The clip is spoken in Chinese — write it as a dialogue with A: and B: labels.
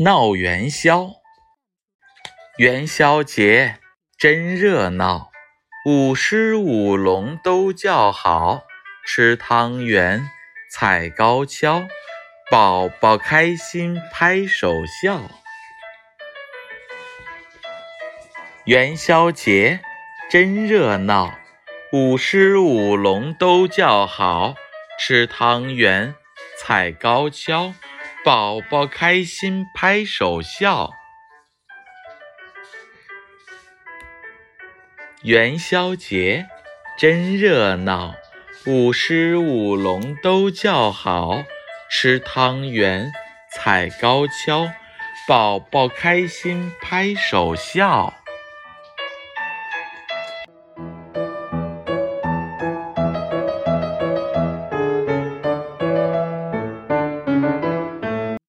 A: 闹元宵，元宵节真热闹，舞狮舞龙都叫好，吃汤圆踩高跷，宝宝开心拍手笑。元宵节真热闹，舞狮舞龙都叫好，吃汤圆踩高跷，宝宝开心拍手笑。元宵节真热闹，舞狮舞龙都叫好，吃汤圆踩高跷，宝宝开心拍手笑。